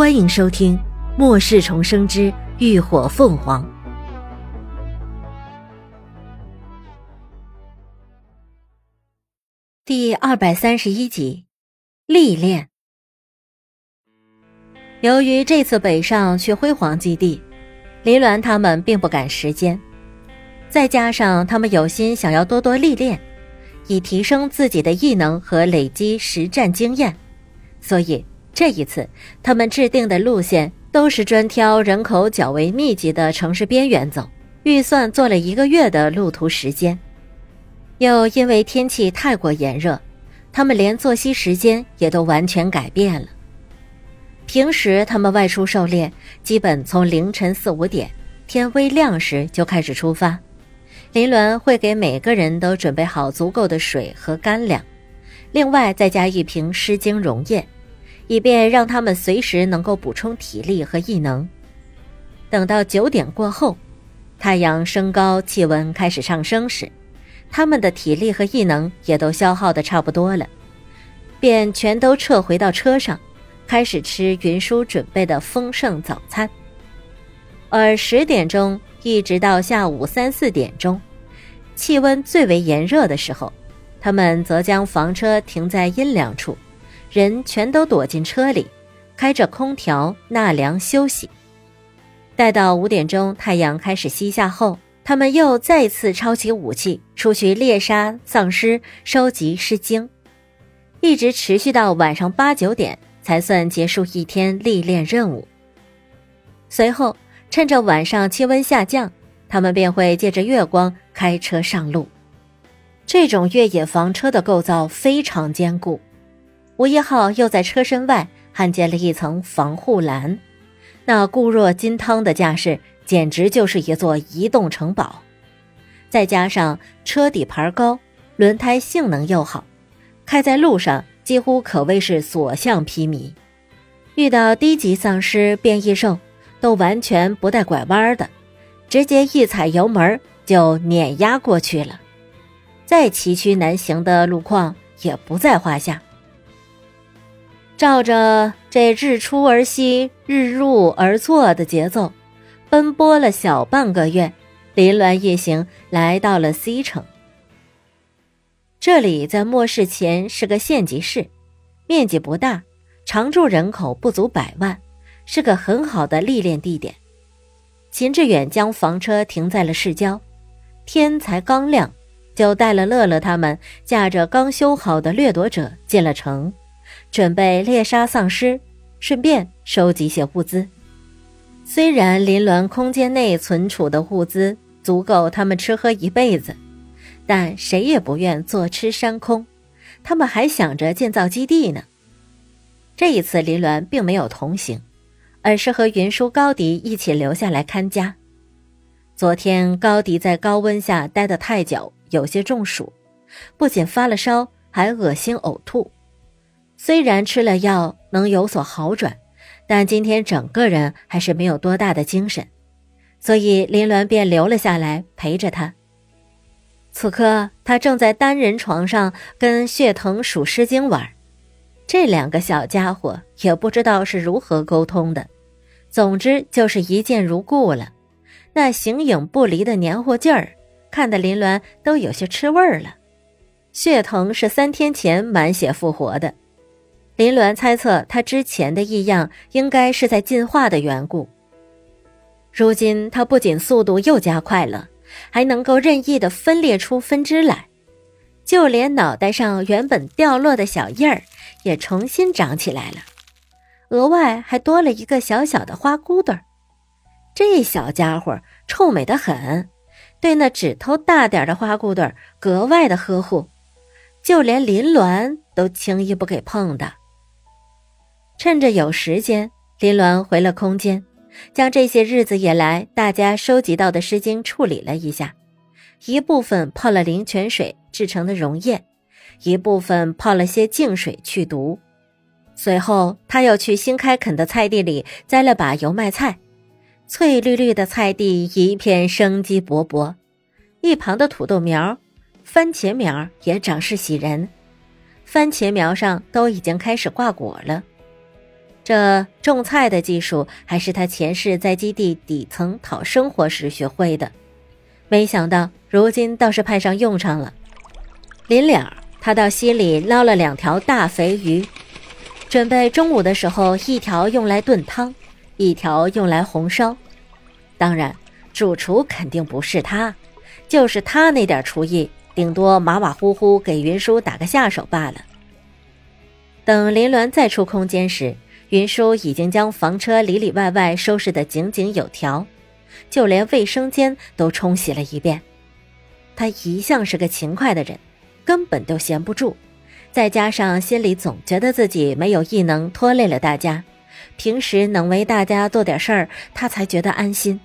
欢迎收听《末世重生之浴火凤凰》第二百三十一集。历练。由于这次北上去辉煌基地，林鸾他们并不赶时间，再加上他们有心想要多多历练，以提升自己的异能和累积实战经验，所以。这一次，他们制定的路线都是专挑人口较为密集的城市边缘走，预算做了一个月的路途时间。又因为天气太过炎热，他们连作息时间也都完全改变了。平时他们外出狩猎，基本从凌晨四五点天微亮时就开始出发。林伦会给每个人都准备好足够的水和干粮，另外再加一瓶湿精溶液。以便让他们随时能够补充体力和异能。等到九点过后，太阳升高，气温开始上升时，他们的体力和异能也都消耗的差不多了，便全都撤回到车上，开始吃云舒准备的丰盛早餐。而十点钟一直到下午三四点钟，气温最为炎热的时候，他们则将房车停在阴凉处。人全都躲进车里，开着空调纳凉休息。待到五点钟，太阳开始西下后，他们又再次抄起武器出去猎杀丧尸，收集尸精，一直持续到晚上八九点才算结束一天历练任务。随后，趁着晚上气温下降，他们便会借着月光开车上路。这种越野房车的构造非常坚固。吴一浩又在车身外焊接了一层防护栏，那固若金汤的架势简直就是一座移动城堡。再加上车底盘高，轮胎性能又好，开在路上几乎可谓是所向披靡。遇到低级丧尸、变异兽，都完全不带拐弯的，直接一踩油门就碾压过去了。再崎岖难行的路况也不在话下。照着这日出而息、日入而作的节奏，奔波了小半个月，林鸾一行来到了 C 城。这里在末世前是个县级市，面积不大，常住人口不足百万，是个很好的历练地点。秦志远将房车停在了市郊，天才刚亮，就带了乐乐他们，驾着刚修好的掠夺者进了城。准备猎杀丧尸，顺便收集些物资。虽然林峦空间内存储的物资足够他们吃喝一辈子，但谁也不愿坐吃山空。他们还想着建造基地呢。这一次，林峦并没有同行，而是和云舒、高迪一起留下来看家。昨天高迪在高温下待得太久，有些中暑，不仅发了烧，还恶心呕吐。虽然吃了药能有所好转，但今天整个人还是没有多大的精神，所以林鸾便留了下来陪着他。此刻他正在单人床上跟血藤数诗经玩，这两个小家伙也不知道是如何沟通的，总之就是一见如故了。那形影不离的黏糊劲儿，看得林鸾都有些吃味儿了。血藤是三天前满血复活的。林鸾猜测，他之前的异样应该是在进化的缘故。如今他不仅速度又加快了，还能够任意的分裂出分支来，就连脑袋上原本掉落的小印儿也重新长起来了，额外还多了一个小小的花骨朵儿。这小家伙臭美的很，对那指头大点的花骨朵儿格外的呵护，就连林鸾都轻易不给碰的。趁着有时间，林鸾回了空间，将这些日子以来大家收集到的诗经处理了一下，一部分泡了灵泉水制成的溶液，一部分泡了些净水去毒。随后，他又去新开垦的菜地里栽了把油麦菜，翠绿绿的菜地一片生机勃勃，一旁的土豆苗、番茄苗也长势喜人，番茄苗上都已经开始挂果了。这种菜的技术还是他前世在基地底层讨生活时学会的，没想到如今倒是派上用场了。临了，他到溪里捞了两条大肥鱼，准备中午的时候一条用来炖汤，一条用来红烧。当然，主厨肯定不是他，就是他那点厨艺，顶多马马虎虎给云舒打个下手罢了。等林鸾再出空间时，云舒已经将房车里里外外收拾得井井有条，就连卫生间都冲洗了一遍。他一向是个勤快的人，根本都闲不住，再加上心里总觉得自己没有异能拖累了大家，平时能为大家做点事儿，他才觉得安心。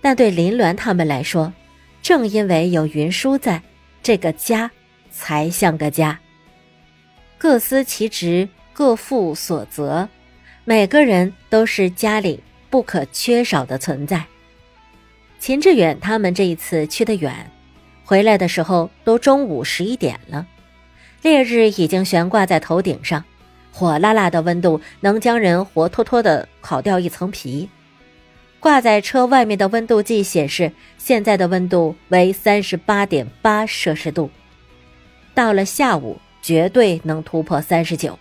但对林鸾他们来说，正因为有云舒在，这个家才像个家。各司其职，各负所责，每个人都是家里不可缺少的存在。秦志远他们这一次去得远，回来的时候都中午十一点了，烈日已经悬挂在头顶上，火辣辣的温度能将人活脱脱的烤掉一层皮。挂在车外面的温度计显示，现在的温度为三十八点八摄氏度，到了下午绝对能突破三十九，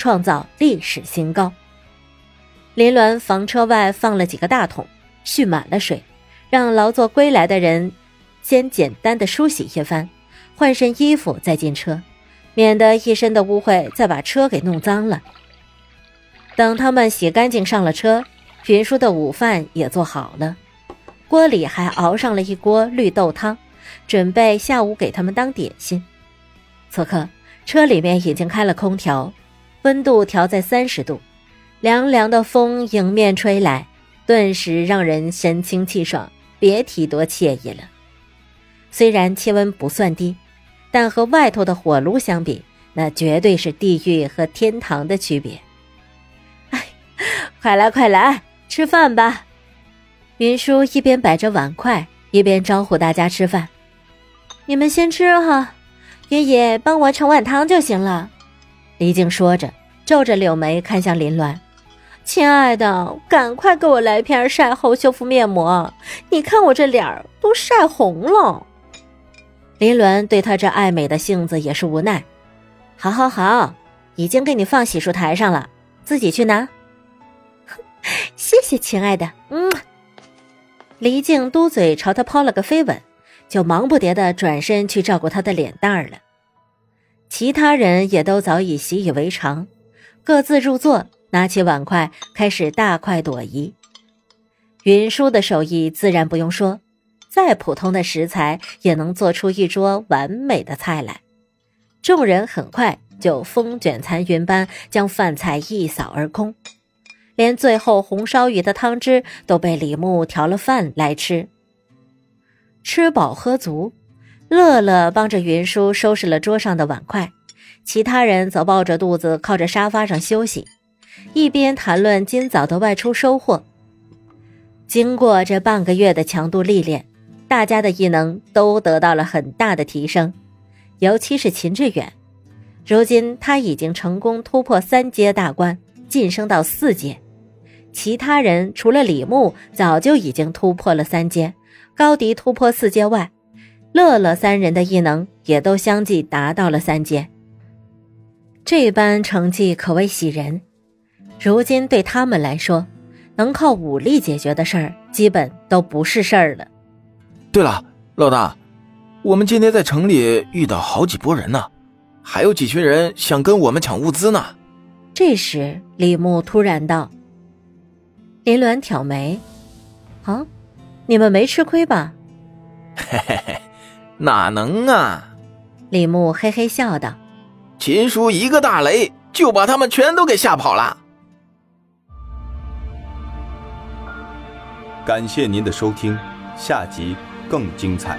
创造历史新高。林鸾房车外放了几个大桶，蓄满了水，让劳作归来的人先简单的梳洗一番，换身衣服再进车，免得一身的污秽再把车给弄脏了。等他们洗干净上了车。云舒的午饭也做好了，锅里还熬上了一锅绿豆汤，准备下午给他们当点心。此刻车里面已经开了空调，温度调在三十度，凉凉的风迎面吹来，顿时让人神清气爽，别提多惬意了。虽然气温不算低，但和外头的火炉相比，那绝对是地狱和天堂的区别。哎，快来快来！吃饭吧，云舒一边摆着碗筷，一边招呼大家吃饭。你们先吃哈，爷爷帮我盛碗汤就行了。李静说着，皱着柳眉看向林鸾：“亲爱的，赶快给我来片晒后修复面膜，你看我这脸儿都晒红了。”林鸾对他这爱美的性子也是无奈：“好好好，已经给你放洗漱台上了，自己去拿。”谢谢亲爱的，嗯。黎静嘟嘴朝他抛了个飞吻，就忙不迭的转身去照顾他的脸蛋儿了。其他人也都早已习以为常，各自入座，拿起碗筷开始大快朵颐。云舒的手艺自然不用说，再普通的食材也能做出一桌完美的菜来。众人很快就风卷残云般将饭菜一扫而空。连最后红烧鱼的汤汁都被李牧调了饭来吃。吃饱喝足，乐乐帮着云舒收拾了桌上的碗筷，其他人则抱着肚子靠着沙发上休息，一边谈论今早的外出收获。经过这半个月的强度历练，大家的异能都得到了很大的提升，尤其是秦志远，如今他已经成功突破三阶大关，晋升到四阶。其他人除了李牧，早就已经突破了三阶，高迪突破四阶外，乐乐三人的异能也都相继达到了三阶。这般成绩可谓喜人。如今对他们来说，能靠武力解决的事儿，基本都不是事儿了。对了，老大，我们今天在城里遇到好几拨人呢，还有几群人想跟我们抢物资呢。这时，李牧突然道。林鸾挑眉：“啊，你们没吃亏吧？”“嘿嘿嘿，哪能啊！”李牧嘿嘿笑道：“秦叔一个大雷就把他们全都给吓跑了。”感谢您的收听，下集更精彩。